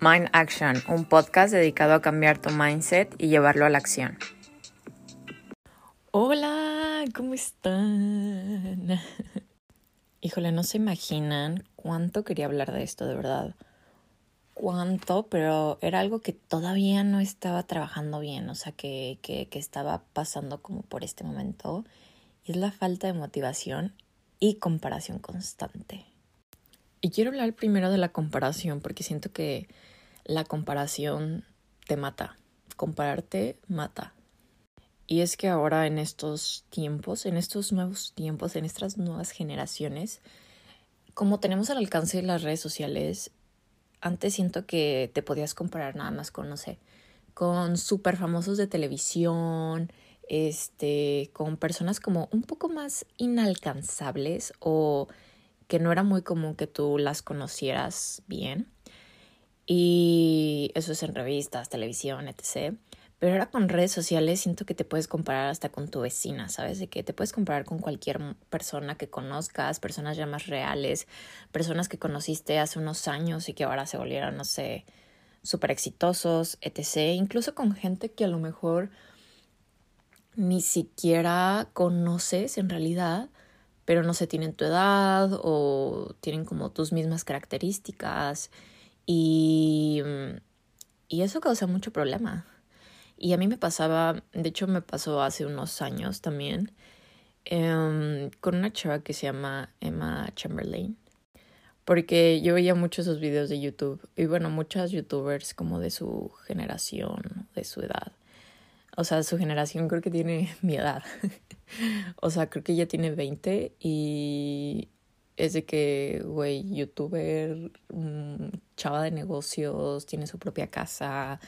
Mind Action, un podcast dedicado a cambiar tu mindset y llevarlo a la acción. Hola, ¿cómo están? Híjole, no se imaginan cuánto quería hablar de esto, de verdad. Cuánto, pero era algo que todavía no estaba trabajando bien, o sea, que, que, estaba pasando como por este momento. Y es la falta de motivación y comparación constante. Y quiero hablar primero de la comparación porque siento que la comparación te mata. Compararte mata. Y es que ahora en estos tiempos, en estos nuevos tiempos, en estas nuevas generaciones, como tenemos al alcance de las redes sociales, antes siento que te podías comparar nada más con, no sé, con súper famosos de televisión, este, con personas como un poco más inalcanzables o que no era muy común que tú las conocieras bien. Y eso es en revistas, televisión, etc. Pero ahora con redes sociales siento que te puedes comparar hasta con tu vecina, ¿sabes? De que te puedes comparar con cualquier persona que conozcas, personas ya más reales, personas que conociste hace unos años y que ahora se volvieron, no sé, súper exitosos, etc. Incluso con gente que a lo mejor ni siquiera conoces en realidad, pero no se tienen tu edad o tienen como tus mismas características y, y eso causa mucho problema. Y a mí me pasaba, de hecho me pasó hace unos años también, em, con una chava que se llama Emma Chamberlain. Porque yo veía muchos esos videos de YouTube y bueno, muchas youtubers como de su generación, de su edad. O sea, su generación creo que tiene mi edad. o sea, creo que ella tiene 20 y es de que, güey, youtuber, mm, chava de negocios, tiene su propia casa,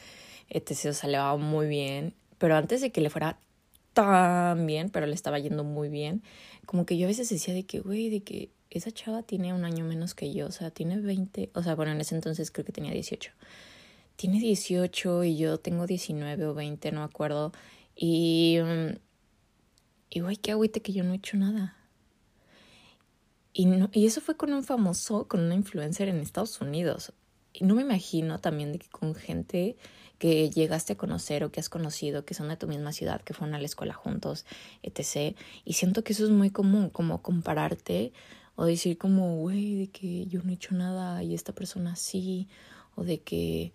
etc. O sea, le va muy bien. Pero antes de que le fuera tan bien, pero le estaba yendo muy bien, como que yo a veces decía de que, güey, de que esa chava tiene un año menos que yo, o sea, tiene 20, o sea, bueno, en ese entonces creo que tenía 18. Tiene 18 y yo tengo 19 o 20, no me acuerdo. Y mm, y güey, qué agüite que yo no he hecho nada. Y, no, y eso fue con un famoso, con una influencer en Estados Unidos. Y no me imagino también de que con gente que llegaste a conocer o que has conocido, que son de tu misma ciudad, que fueron a la escuela juntos, etc. Y siento que eso es muy común, como compararte o decir como, güey, de que yo no he hecho nada y esta persona sí, o de que,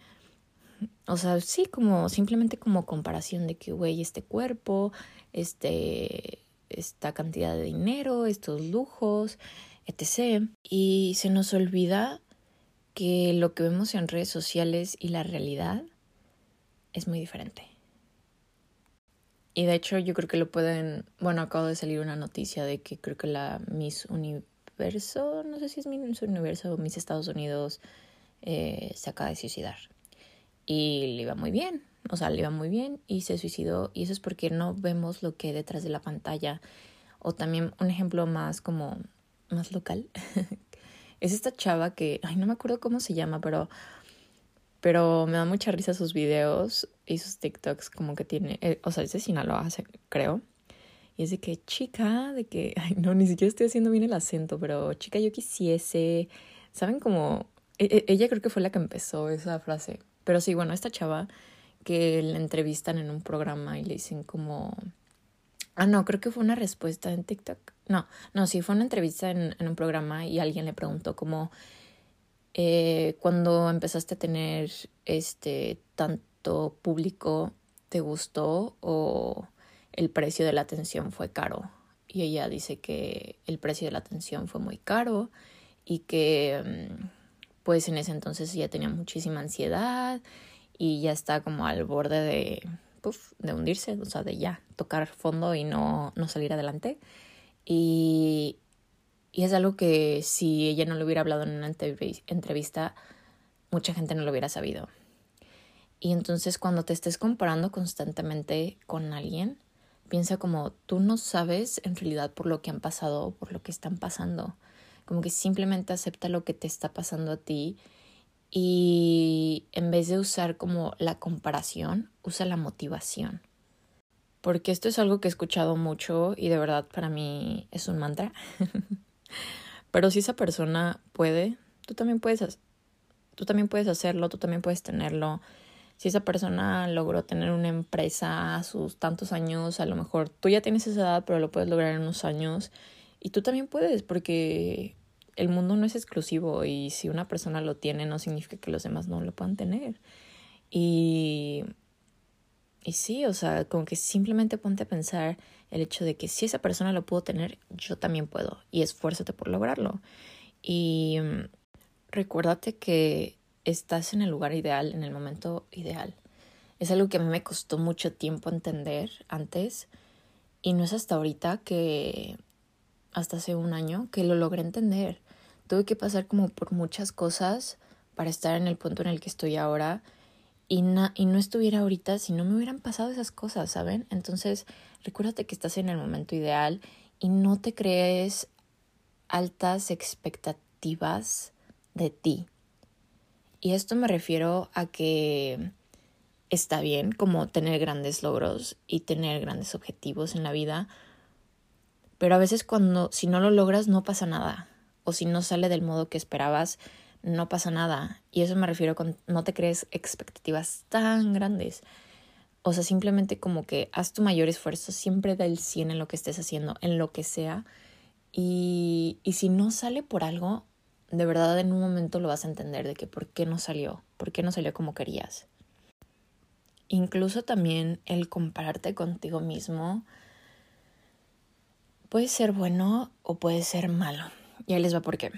o sea, sí, como simplemente como comparación de que, güey, este cuerpo, este, esta cantidad de dinero, estos lujos, etc. Y se nos olvida que lo que vemos en redes sociales y la realidad es muy diferente. Y de hecho yo creo que lo pueden, bueno, acabo de salir una noticia de que creo que la Miss Universo, no sé si es Miss Universo o Miss Estados Unidos, eh, se acaba de suicidar. Y le iba muy bien, o sea, le iba muy bien y se suicidó y eso es porque no vemos lo que hay detrás de la pantalla. O también un ejemplo más como más local es esta chava que, ay, no me acuerdo cómo se llama, pero pero me da mucha risa sus videos y sus TikToks como que tiene, eh, o sea, es de Sinaloa, creo. Y es de que, chica, de que, ay, no, ni siquiera estoy haciendo bien el acento, pero chica, yo quisiese, ¿saben cómo? E, e, ella creo que fue la que empezó esa frase. Pero sí, bueno, esta chava que la entrevistan en un programa y le dicen como... Ah, no, creo que fue una respuesta en TikTok. No, no, sí, fue una entrevista en, en un programa y alguien le preguntó como... Eh, cuando empezaste a tener este tanto público, ¿te gustó o el precio de la atención fue caro? Y ella dice que el precio de la atención fue muy caro y que mm, pues en ese entonces ella tenía muchísima ansiedad y ya está como al borde de, de hundirse, o sea, de ya tocar fondo y no, no salir adelante. Y, y es algo que si ella no lo hubiera hablado en una entrevista, mucha gente no lo hubiera sabido. Y entonces cuando te estés comparando constantemente con alguien, piensa como tú no sabes en realidad por lo que han pasado o por lo que están pasando. Como que simplemente acepta lo que te está pasando a ti y en vez de usar como la comparación, usa la motivación. Porque esto es algo que he escuchado mucho y de verdad para mí es un mantra. Pero si esa persona puede, tú también puedes tú también puedes hacerlo, tú también puedes tenerlo. Si esa persona logró tener una empresa a sus tantos años, a lo mejor tú ya tienes esa edad, pero lo puedes lograr en unos años. Y tú también puedes, porque el mundo no es exclusivo y si una persona lo tiene no significa que los demás no lo puedan tener. Y, y sí, o sea, como que simplemente ponte a pensar el hecho de que si esa persona lo pudo tener, yo también puedo y esfuérzate por lograrlo. Y recuérdate que estás en el lugar ideal, en el momento ideal. Es algo que a mí me costó mucho tiempo entender antes y no es hasta ahorita que, hasta hace un año, que lo logré entender. Tuve que pasar como por muchas cosas para estar en el punto en el que estoy ahora y, y no estuviera ahorita si no me hubieran pasado esas cosas, ¿saben? Entonces, recuérdate que estás en el momento ideal y no te crees altas expectativas de ti. Y esto me refiero a que está bien como tener grandes logros y tener grandes objetivos en la vida, pero a veces cuando si no lo logras no pasa nada o si no sale del modo que esperabas no pasa nada y eso me refiero con no te crees expectativas tan grandes. O sea, simplemente como que haz tu mayor esfuerzo, siempre da el 100 en lo que estés haciendo, en lo que sea. Y, y si no sale por algo, de verdad en un momento lo vas a entender de que por qué no salió, por qué no salió como querías. Incluso también el compararte contigo mismo puede ser bueno o puede ser malo. Y ahí les va por qué.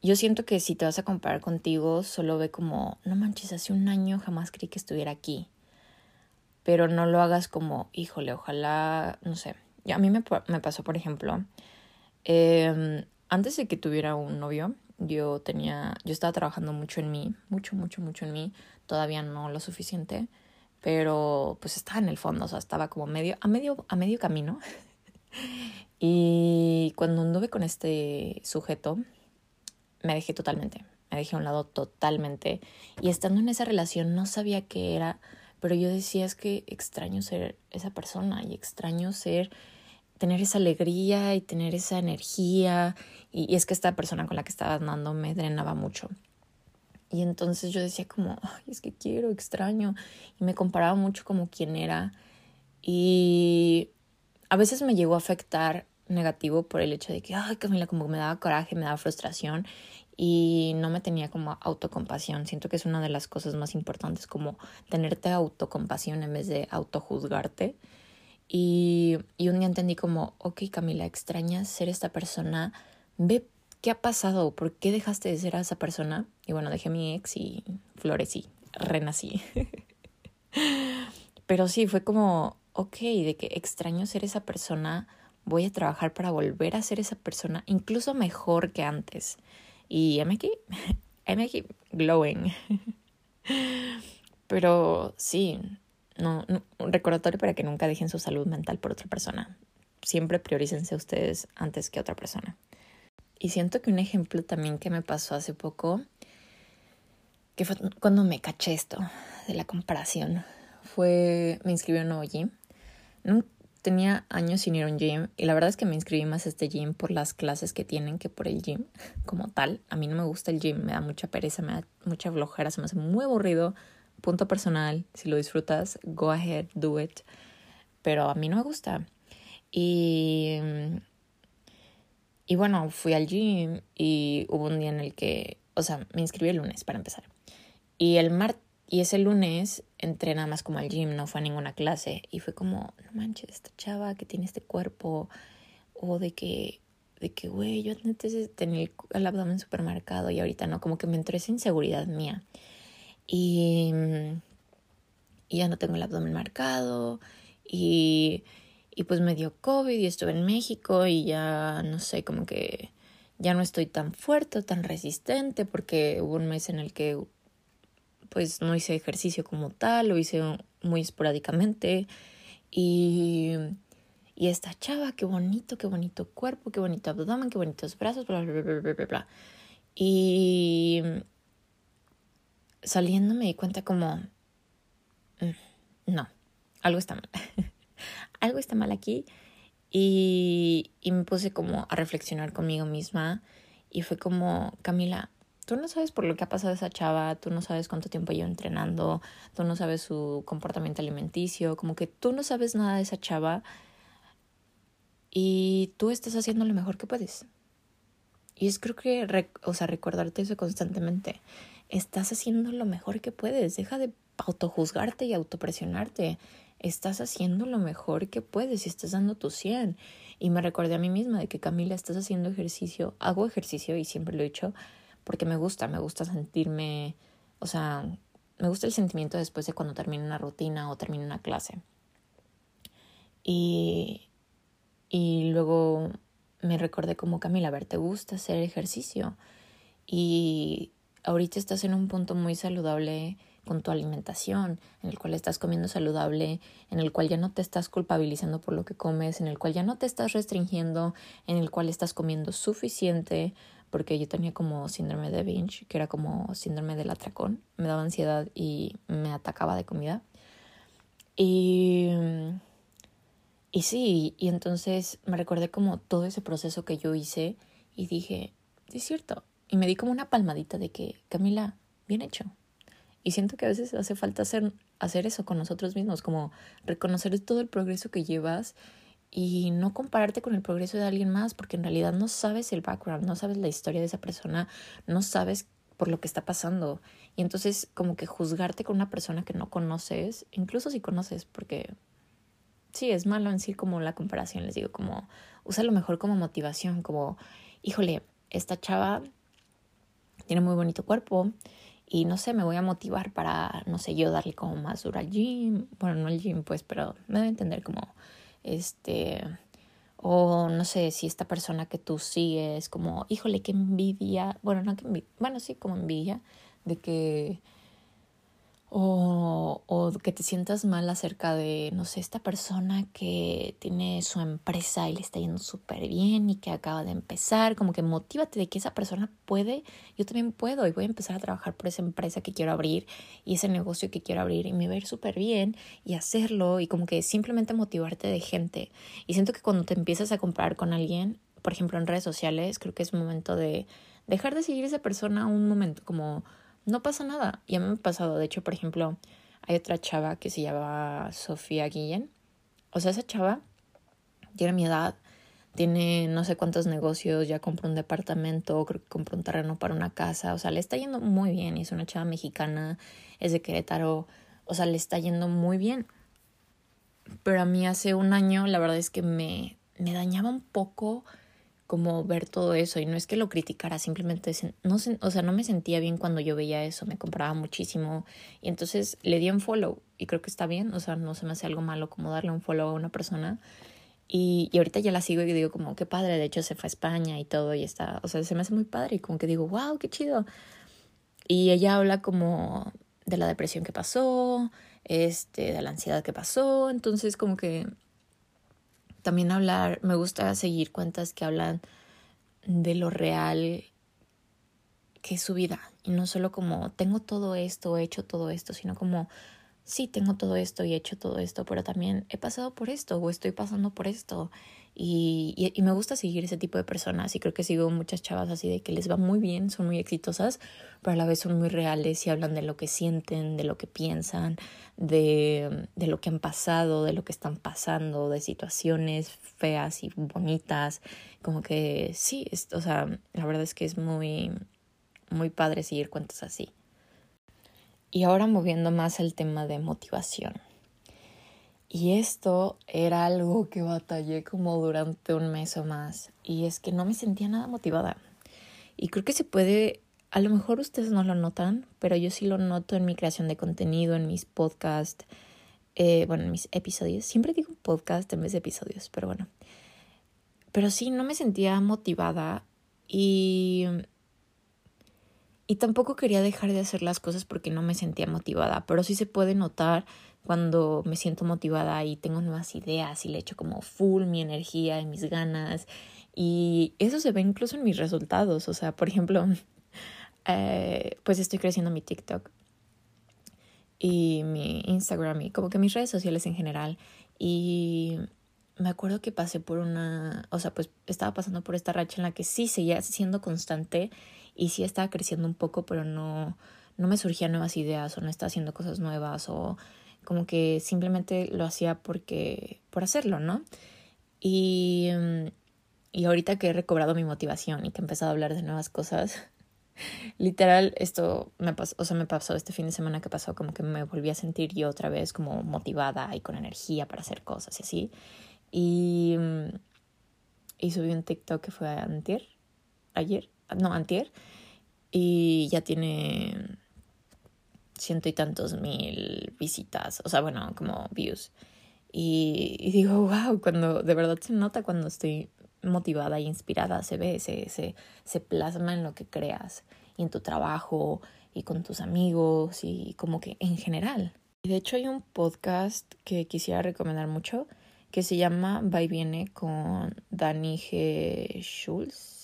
Yo siento que si te vas a comparar contigo, solo ve como, no manches, hace un año jamás creí que estuviera aquí. Pero no lo hagas como, híjole, ojalá, no sé. A mí me, me pasó, por ejemplo, eh, antes de que tuviera un novio, yo tenía, yo estaba trabajando mucho en mí, mucho, mucho, mucho en mí, todavía no lo suficiente, pero pues estaba en el fondo, o sea, estaba como medio, a medio, a medio camino. y cuando anduve con este sujeto, me dejé totalmente, me dejé a un lado totalmente. Y estando en esa relación no sabía qué era, pero yo decía es que extraño ser esa persona y extraño ser tener esa alegría y tener esa energía. Y, es que esta persona con la que estaba andando me drenaba mucho. Y entonces yo decía como, Ay, es que quiero, extraño. Y me comparaba mucho como quién era. Y a veces me llegó a afectar negativo por el hecho de que, ay, Camila, como me daba coraje, me daba frustración y no me tenía como autocompasión. Siento que es una de las cosas más importantes, como tenerte autocompasión en vez de autojuzgarte. Y, y un día entendí como, ok Camila, extrañas ser esta persona, ve qué ha pasado, por qué dejaste de ser a esa persona. Y bueno, dejé a mi ex y florecí, renací. Pero sí, fue como, ok, de que extraño ser esa persona, voy a trabajar para volver a ser esa persona, incluso mejor que antes. Y I'm aquí, glowing. Pero sí, no, un recordatorio para que nunca dejen su salud mental por otra persona. Siempre priorícense ustedes antes que otra persona. Y siento que un ejemplo también que me pasó hace poco, que fue cuando me caché esto de la comparación, fue, me inscribí a un nuevo gym. No, tenía años sin ir a un gym y la verdad es que me inscribí más a este gym por las clases que tienen que por el gym como tal. A mí no me gusta el gym, me da mucha pereza, me da mucha flojera, se me hace muy aburrido punto personal, si lo disfrutas, go ahead, do it. Pero a mí no me gusta. Y, y bueno, fui al gym y hubo un día en el que, o sea, me inscribí el lunes para empezar. Y el mar y ese lunes entré nada más como al gym, no fue a ninguna clase. Y fue como, no manches, esta chava que tiene este cuerpo. O de que, de que, güey, yo antes tenía el abdomen supermercado y ahorita no. Como que me entró esa inseguridad mía. Y, y ya no tengo el abdomen marcado y, y pues me dio COVID y estuve en México y ya no sé, como que ya no estoy tan fuerte, tan resistente porque hubo un mes en el que pues no hice ejercicio como tal, lo hice muy esporádicamente y, y esta chava, qué bonito, qué bonito cuerpo, qué bonito abdomen, qué bonitos brazos, bla, bla, bla, bla, bla, bla. Y saliendo me di cuenta como, mm, no, algo está mal. algo está mal aquí. Y, y me puse como a reflexionar conmigo misma y fue como, Camila, tú no sabes por lo que ha pasado esa chava, tú no sabes cuánto tiempo lleva entrenando, tú no sabes su comportamiento alimenticio, como que tú no sabes nada de esa chava y tú estás haciendo lo mejor que puedes. Y es creo que, o sea, recordarte eso constantemente. Estás haciendo lo mejor que puedes. Deja de autojuzgarte y autopresionarte. Estás haciendo lo mejor que puedes y estás dando tu 100. Y me recordé a mí misma de que Camila, estás haciendo ejercicio. Hago ejercicio y siempre lo he dicho porque me gusta, me gusta sentirme, o sea, me gusta el sentimiento después de cuando termino una rutina o termino una clase. Y, y luego me recordé como Camila, a ver, ¿te gusta hacer ejercicio? Y ahorita estás en un punto muy saludable con tu alimentación, en el cual estás comiendo saludable, en el cual ya no te estás culpabilizando por lo que comes, en el cual ya no te estás restringiendo, en el cual estás comiendo suficiente, porque yo tenía como síndrome de binge, que era como síndrome del atracón, me daba ansiedad y me atacaba de comida. Y y sí, y entonces me recordé como todo ese proceso que yo hice y dije, es cierto. Y me di como una palmadita de que, Camila, bien hecho. Y siento que a veces hace falta hacer, hacer eso con nosotros mismos, como reconocer todo el progreso que llevas y no compararte con el progreso de alguien más, porque en realidad no sabes el background, no sabes la historia de esa persona, no sabes por lo que está pasando. Y entonces como que juzgarte con una persona que no conoces, incluso si conoces, porque sí, es malo en sí como la comparación, les digo, como usa lo mejor como motivación, como, híjole, esta chava tiene muy bonito cuerpo y no sé, me voy a motivar para, no sé, yo darle como más duro al gym, bueno, no al gym, pues, pero me debe entender como, este, o no sé, si esta persona que tú sigues, como, híjole, qué envidia, bueno, no que envidia, bueno, sí, como envidia de que o, o que te sientas mal acerca de, no sé, esta persona que tiene su empresa y le está yendo súper bien y que acaba de empezar, como que motívate de que esa persona puede, yo también puedo y voy a empezar a trabajar por esa empresa que quiero abrir y ese negocio que quiero abrir y me va a ir súper bien y hacerlo y como que simplemente motivarte de gente. Y siento que cuando te empiezas a comparar con alguien, por ejemplo en redes sociales, creo que es momento de dejar de seguir a esa persona un momento como no pasa nada. Y me ha pasado, de hecho, por ejemplo, hay otra chava que se llama Sofía Guillén. O sea, esa chava tiene mi edad, tiene no sé cuántos negocios, ya compró un departamento, creo que compró un terreno para una casa, o sea, le está yendo muy bien es una chava mexicana, es de Querétaro, o sea, le está yendo muy bien. Pero a mí hace un año la verdad es que me, me dañaba un poco como ver todo eso y no es que lo criticara, simplemente no, o sea, no me sentía bien cuando yo veía eso, me compraba muchísimo y entonces le di un follow y creo que está bien, o sea, no se me hace algo malo como darle un follow a una persona y, y ahorita ya la sigo y digo como qué padre, de hecho se fue a España y todo y está, o sea, se me hace muy padre y como que digo, wow, qué chido. Y ella habla como de la depresión que pasó, este, de la ansiedad que pasó, entonces como que también hablar, me gusta seguir cuentas que hablan de lo real que es su vida y no solo como tengo todo esto, he hecho todo esto, sino como sí, tengo todo esto y he hecho todo esto, pero también he pasado por esto o estoy pasando por esto y, y, me gusta seguir ese tipo de personas y creo que sigo muchas chavas así de que les va muy bien, son muy exitosas, pero a la vez son muy reales y hablan de lo que sienten, de lo que piensan, de, de lo que han pasado, de lo que están pasando, de situaciones feas y bonitas. Como que sí, es, o sea, la verdad es que es muy, muy padre seguir cuentos así. Y ahora moviendo más el tema de motivación. Y esto era algo que batallé como durante un mes o más. Y es que no me sentía nada motivada. Y creo que se puede, a lo mejor ustedes no lo notan, pero yo sí lo noto en mi creación de contenido, en mis podcasts, eh, bueno, en mis episodios. Siempre digo podcast en vez de episodios, pero bueno. Pero sí, no me sentía motivada y... Y tampoco quería dejar de hacer las cosas porque no me sentía motivada, pero sí se puede notar cuando me siento motivada y tengo nuevas ideas y le echo como full mi energía y mis ganas. Y eso se ve incluso en mis resultados. O sea, por ejemplo, eh, pues estoy creciendo mi TikTok y mi Instagram y como que mis redes sociales en general. Y me acuerdo que pasé por una, o sea, pues estaba pasando por esta racha en la que sí seguía siendo constante y sí estaba creciendo un poco, pero no, no me surgían nuevas ideas o no estaba haciendo cosas nuevas o como que simplemente lo hacía porque, por hacerlo, ¿no? Y, y ahorita que he recobrado mi motivación y que he empezado a hablar de nuevas cosas, literal esto me pasó, o sea, me pasó este fin de semana que pasó como que me volví a sentir yo otra vez como motivada y con energía para hacer cosas y así. Y, y subí un TikTok que fue antier, ayer, no, antier, y ya tiene ciento y tantos mil visitas, o sea, bueno, como views. Y, y, digo, wow, cuando de verdad se nota cuando estoy motivada e inspirada, se ve, se, se, se plasma en lo que creas, y en tu trabajo, y con tus amigos, y como que en general. De hecho hay un podcast que quisiera recomendar mucho, que se llama Va y Viene con Danny G. Schulz.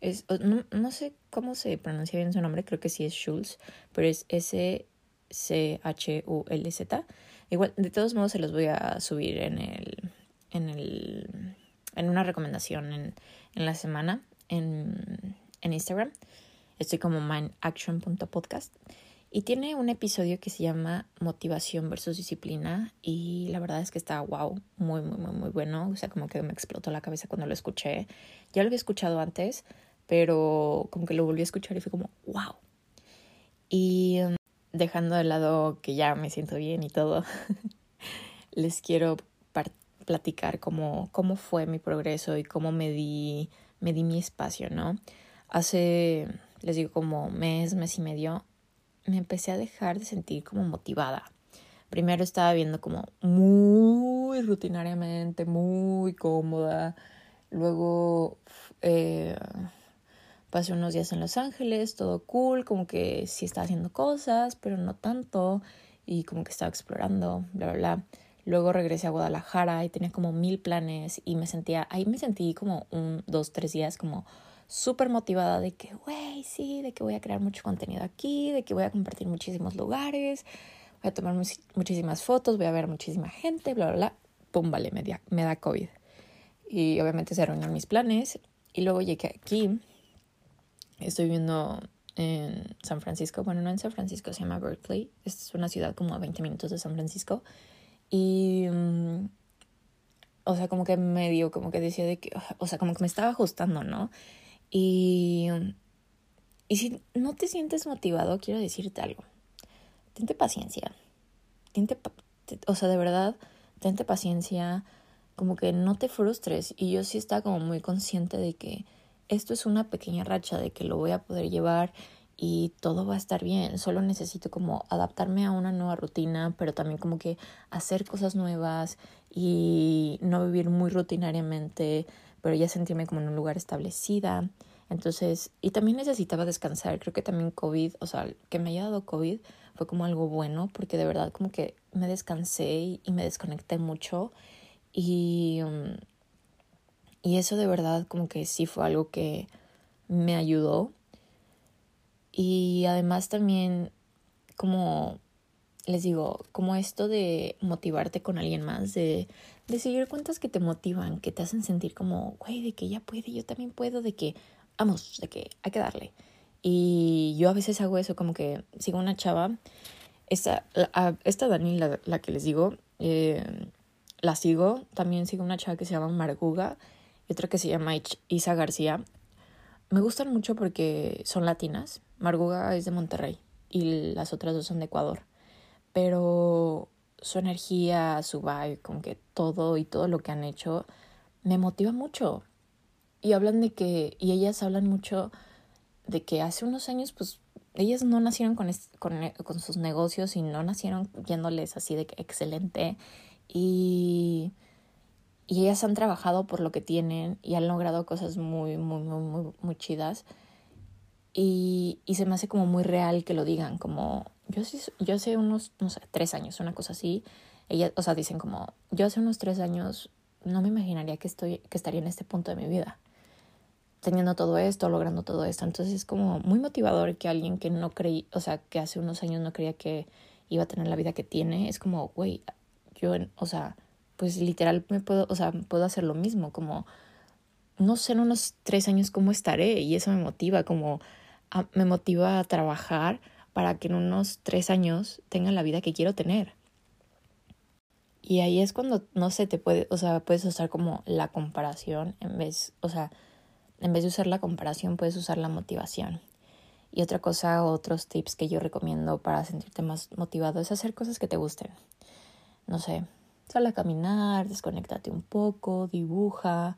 Es, no, no sé cómo se pronuncia bien su nombre, creo que sí es Schulz, pero es S C-H-U-L-Z. Igual, de todos modos, se los voy a subir en el. en el. en una recomendación en, en la semana en, en Instagram. Estoy como mindaction.podcast. Y tiene un episodio que se llama Motivación versus Disciplina. Y la verdad es que está wow, muy, muy, muy, muy bueno. O sea, como que me explotó la cabeza cuando lo escuché. Ya lo había escuchado antes, pero como que lo volví a escuchar y fue como wow. Y dejando de lado que ya me siento bien y todo, les quiero platicar cómo, cómo fue mi progreso y cómo me di, me di mi espacio, ¿no? Hace, les digo, como mes, mes y medio, me empecé a dejar de sentir como motivada. Primero estaba viendo como muy rutinariamente, muy cómoda. Luego eh, pasé unos días en Los Ángeles, todo cool, como que sí estaba haciendo cosas, pero no tanto, y como que estaba explorando, bla, bla, bla. Luego regresé a Guadalajara y tenía como mil planes y me sentía, ahí me sentí como un, dos, tres días como súper motivada de que, güey, sí, de que voy a crear mucho contenido aquí, de que voy a compartir muchísimos lugares, voy a tomar muchísimas fotos, voy a ver muchísima gente, bla, bla, bla. Pum, vale, me, me da COVID. Y obviamente se arruinaron mis planes. Y luego llegué aquí Estoy viviendo en San Francisco, bueno, no en San Francisco, se llama Berkeley. Es una ciudad como a 20 minutos de San Francisco. Y, mm, o sea, como que medio, como que decía de que, o sea, como que me estaba ajustando, ¿no? Y, y si no te sientes motivado, quiero decirte algo. Tente paciencia. Tente, o sea, de verdad, tente paciencia. Como que no te frustres. Y yo sí estaba como muy consciente de que esto es una pequeña racha de que lo voy a poder llevar y todo va a estar bien. Solo necesito como adaptarme a una nueva rutina, pero también como que hacer cosas nuevas y no vivir muy rutinariamente, pero ya sentirme como en un lugar establecida. Entonces, y también necesitaba descansar. Creo que también COVID, o sea, que me haya dado COVID fue como algo bueno, porque de verdad como que me descansé y, me desconecté mucho. Y um, y eso de verdad como que sí fue algo que me ayudó. Y además también como les digo, como esto de motivarte con alguien más, de, de seguir cuentas que te motivan, que te hacen sentir como, güey, de que ya puede, yo también puedo, de que, vamos, de que hay que darle. Y yo a veces hago eso, como que sigo una chava, esta, esta Dani, la, la que les digo, eh, la sigo, también sigo una chava que se llama Marguga, y otra que se llama Isa García. Me gustan mucho porque son latinas. Marguga es de Monterrey y las otras dos son de Ecuador. Pero su energía, su vibe, como que todo y todo lo que han hecho me motiva mucho. Y hablan de que, y ellas hablan mucho de que hace unos años, pues, ellas no nacieron con, con, con sus negocios y no nacieron yéndoles así de excelente. Y y ellas han trabajado por lo que tienen y han logrado cosas muy, muy, muy, muy, muy chidas. Y, y se me hace como muy real que lo digan, como yo, yo hace unos, no sé, tres años, una cosa así. Ellas, o sea, dicen como, yo hace unos tres años no me imaginaría que, estoy, que estaría en este punto de mi vida, teniendo todo esto, logrando todo esto. Entonces es como muy motivador que alguien que no creí, o sea, que hace unos años no creía que iba a tener la vida que tiene, es como, güey, yo, o sea, pues literal me puedo, o sea, puedo hacer lo mismo, como no sé en unos tres años cómo estaré y eso me motiva como me motiva a trabajar para que en unos tres años tenga la vida que quiero tener. Y ahí es cuando, no sé, te puede, o sea, puedes usar como la comparación en vez, o sea, en vez de usar la comparación, puedes usar la motivación. Y otra cosa, otros tips que yo recomiendo para sentirte más motivado es hacer cosas que te gusten. No sé, sal a caminar, desconéctate un poco, dibuja.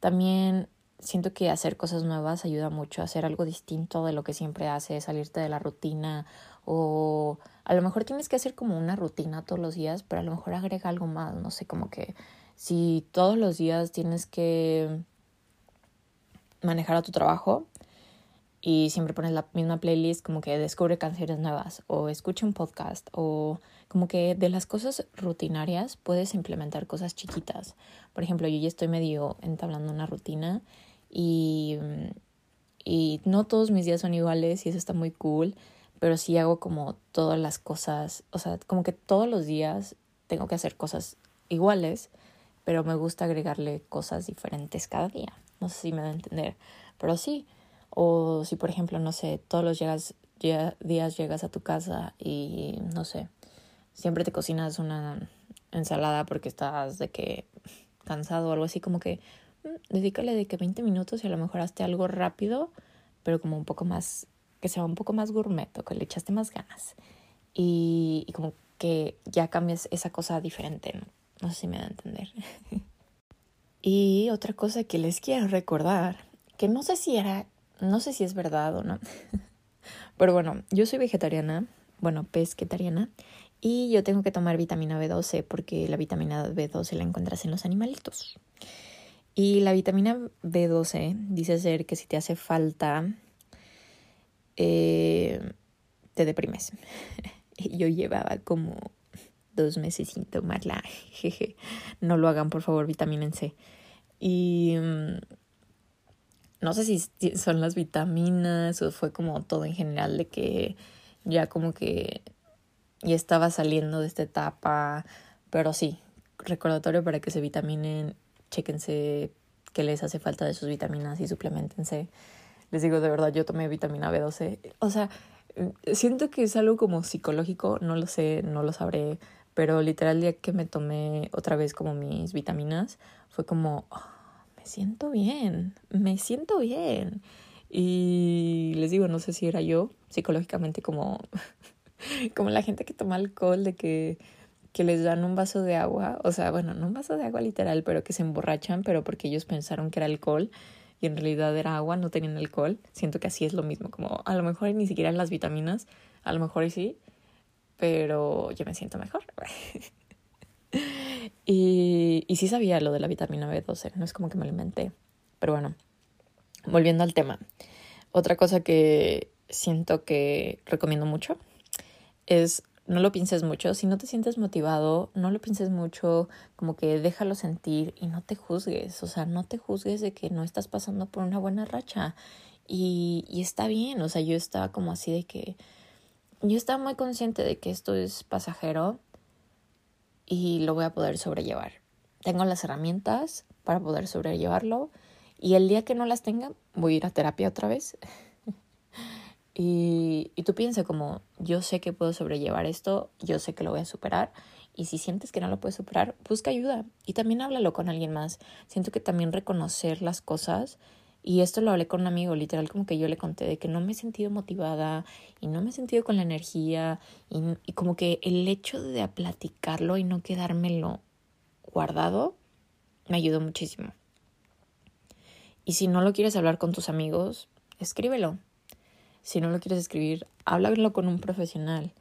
También siento que hacer cosas nuevas ayuda mucho, hacer algo distinto de lo que siempre haces, salirte de la rutina o a lo mejor tienes que hacer como una rutina todos los días, pero a lo mejor agrega algo más, no sé, como que si todos los días tienes que manejar a tu trabajo y siempre pones la misma playlist, como que descubre canciones nuevas o escucha un podcast o como que de las cosas rutinarias puedes implementar cosas chiquitas. Por ejemplo, yo ya estoy medio entablando una rutina y, y no todos mis días son iguales y eso está muy cool, pero sí hago como todas las cosas, o sea, como que todos los días tengo que hacer cosas iguales, pero me gusta agregarle cosas diferentes cada día. No sé si me da a entender, pero sí. O si, por ejemplo, no sé, todos los días llegas a tu casa y, no sé, siempre te cocinas una ensalada porque estás de que cansado o algo así, como que mm, dedícale de que 20 minutos y a lo mejor hazte algo rápido, pero como un poco más, que sea un poco más gourmet o que le echaste más ganas. Y, y como que ya cambies esa cosa diferente, ¿no? No sé si me da a entender. y otra cosa que les quiero recordar, que no sé si era, no sé si es verdad o no, pero bueno, yo soy vegetariana, bueno, pesquetariana, y yo tengo que tomar vitamina B12 porque la vitamina B12 la encuentras en los animalitos. Y la vitamina B12 dice ser que si te hace falta, eh, te deprimes. yo llevaba como dos meses sin tomarla. Jeje. No lo hagan, por favor, vitamina C. Y mm, no sé si son las vitaminas o fue como todo en general de que ya como que ya estaba saliendo de esta etapa, pero sí, recordatorio para que se vitaminen, chéquense qué les hace falta de sus vitaminas y suplementense. Les digo de verdad, yo tomé vitamina B12. O sea, siento que es algo como psicológico, no lo sé, no lo sabré, pero literal el día que me tomé otra vez como mis vitaminas, fue como, oh, me siento bien, me siento bien. Y les digo, no sé si era yo psicológicamente como, como la gente que toma alcohol, de que, que les dan un vaso de agua, o sea, bueno, no un vaso de agua literal, pero que se emborrachan, pero porque ellos pensaron que era alcohol y en realidad era agua, no tenían alcohol. Siento que así es lo mismo, como a lo mejor ni siquiera las vitaminas, a lo mejor sí, pero yo me siento mejor. y, y sí sabía lo de la vitamina B12, no es como que me lo inventé. Pero bueno, volviendo al tema. Otra cosa que siento que recomiendo mucho es no lo pienses mucho. Si no te sientes motivado, no lo pienses mucho, como que déjalo sentir y no te juzgues. O sea, no te juzgues de que no estás pasando por una buena racha. Y, y está bien, o sea, yo estaba como así de que yo estaba muy consciente de que esto es pasajero y lo voy a poder sobrellevar. Tengo las herramientas para poder sobrellevarlo y el día que no las tenga voy a ir a terapia otra vez. y, tú piensa como, yo sé que puedo sobrellevar esto, yo sé que lo voy a superar y si sientes que no lo puedes superar, busca ayuda y también háblalo con alguien más. Siento que también reconocer las cosas y esto lo hablé con un amigo, literal, como que yo le conté de que no me he sentido motivada y no me he sentido con la energía y, y como que el hecho de platicarlo y no quedármelo guardado me ayudó muchísimo. Y si no lo quieres hablar con tus amigos, escríbelo. Si no lo quieres escribir, háblalo con un profesional.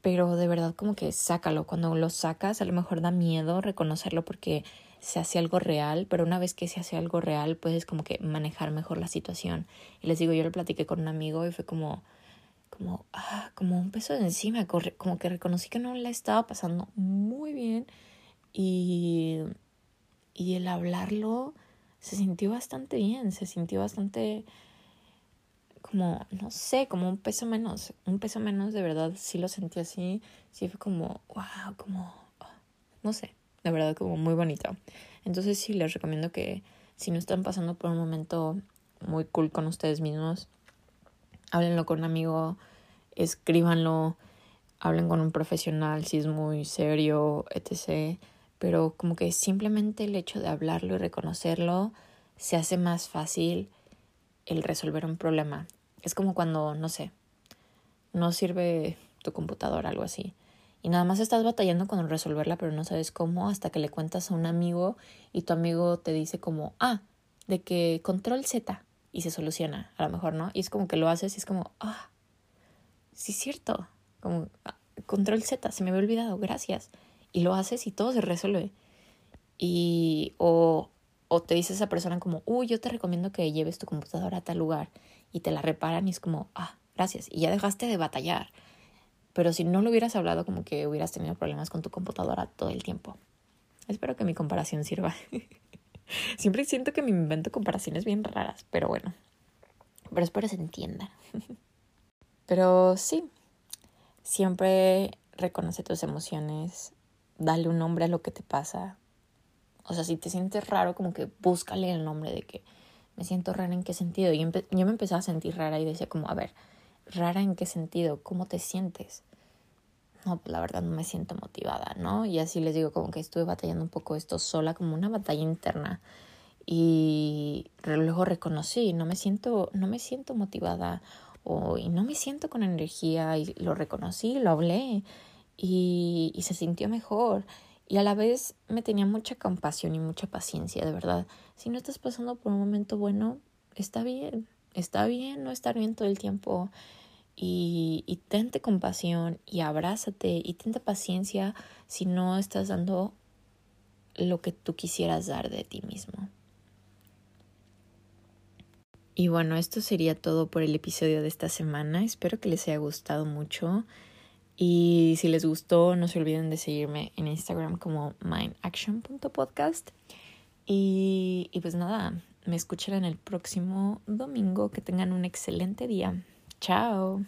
Pero de verdad como que sácalo. Cuando lo sacas a lo mejor da miedo reconocerlo porque se hace algo real, pero una vez que se hace algo real, puedes como que manejar mejor la situación. Y les digo, yo lo platiqué con un amigo y fue como, como, ah, como un peso de encima, como que reconocí que no la estaba pasando muy bien y, y el hablarlo se sintió bastante bien, se sintió bastante como, no sé, como un peso menos, un peso menos de verdad, sí lo sentí así, sí fue como, wow, como, no sé, de verdad como muy bonito. Entonces sí les recomiendo que si no están pasando por un momento muy cool con ustedes mismos. Háblenlo con un amigo, escríbanlo, hablen con un profesional si es muy serio, etc. Pero como que simplemente el hecho de hablarlo y reconocerlo se hace más fácil el resolver un problema. Es como cuando, no sé, no sirve tu computadora, algo así. Y nada más estás batallando con resolverla, pero no sabes cómo, hasta que le cuentas a un amigo y tu amigo te dice como, ah, de que control Z y se soluciona, a lo mejor, ¿no? Y es como que lo haces y es como, ah, sí es cierto, como ah, control Z, se me había olvidado, gracias. Y lo haces y todo se resuelve. Y, o, o te dice esa persona como, uy, yo te recomiendo que lleves tu computadora a tal lugar y te la reparan y es como, ah, gracias. Y ya dejaste de batallar. Pero si no lo hubieras hablado, como que hubieras tenido problemas con tu computadora todo el tiempo. Espero que mi comparación sirva. Siempre siento que me invento comparaciones bien raras, pero bueno. Pero espero se entienda. pero sí, siempre reconoce tus emociones, dale un nombre a lo que te pasa. O sea, si te sientes raro, como que búscale el nombre de que me siento rara en qué sentido. Y yo me empecé a sentir rara y decía como, a ver, rara en qué sentido, cómo te sientes. No, la verdad no me siento motivada, ¿no? Y así les digo como que estuve batallando un poco esto sola, como una batalla interna. Y luego reconocí, no me siento, no me siento motivada o, y no me siento con energía y lo reconocí, lo hablé y, y se sintió mejor. Y a la vez me tenía mucha compasión y mucha paciencia, de verdad. Si no estás pasando por un momento bueno, está bien, está bien no estar bien todo el tiempo y, y tente compasión y abrázate y tente paciencia si no estás dando lo que tú quisieras dar de ti mismo. Y bueno, esto sería todo por el episodio de esta semana. Espero que les haya gustado mucho. Y si les gustó, no se olviden de seguirme en Instagram como mindaction.podcast. Y, y pues nada, me escucharán el próximo domingo. Que tengan un excelente día. Chao.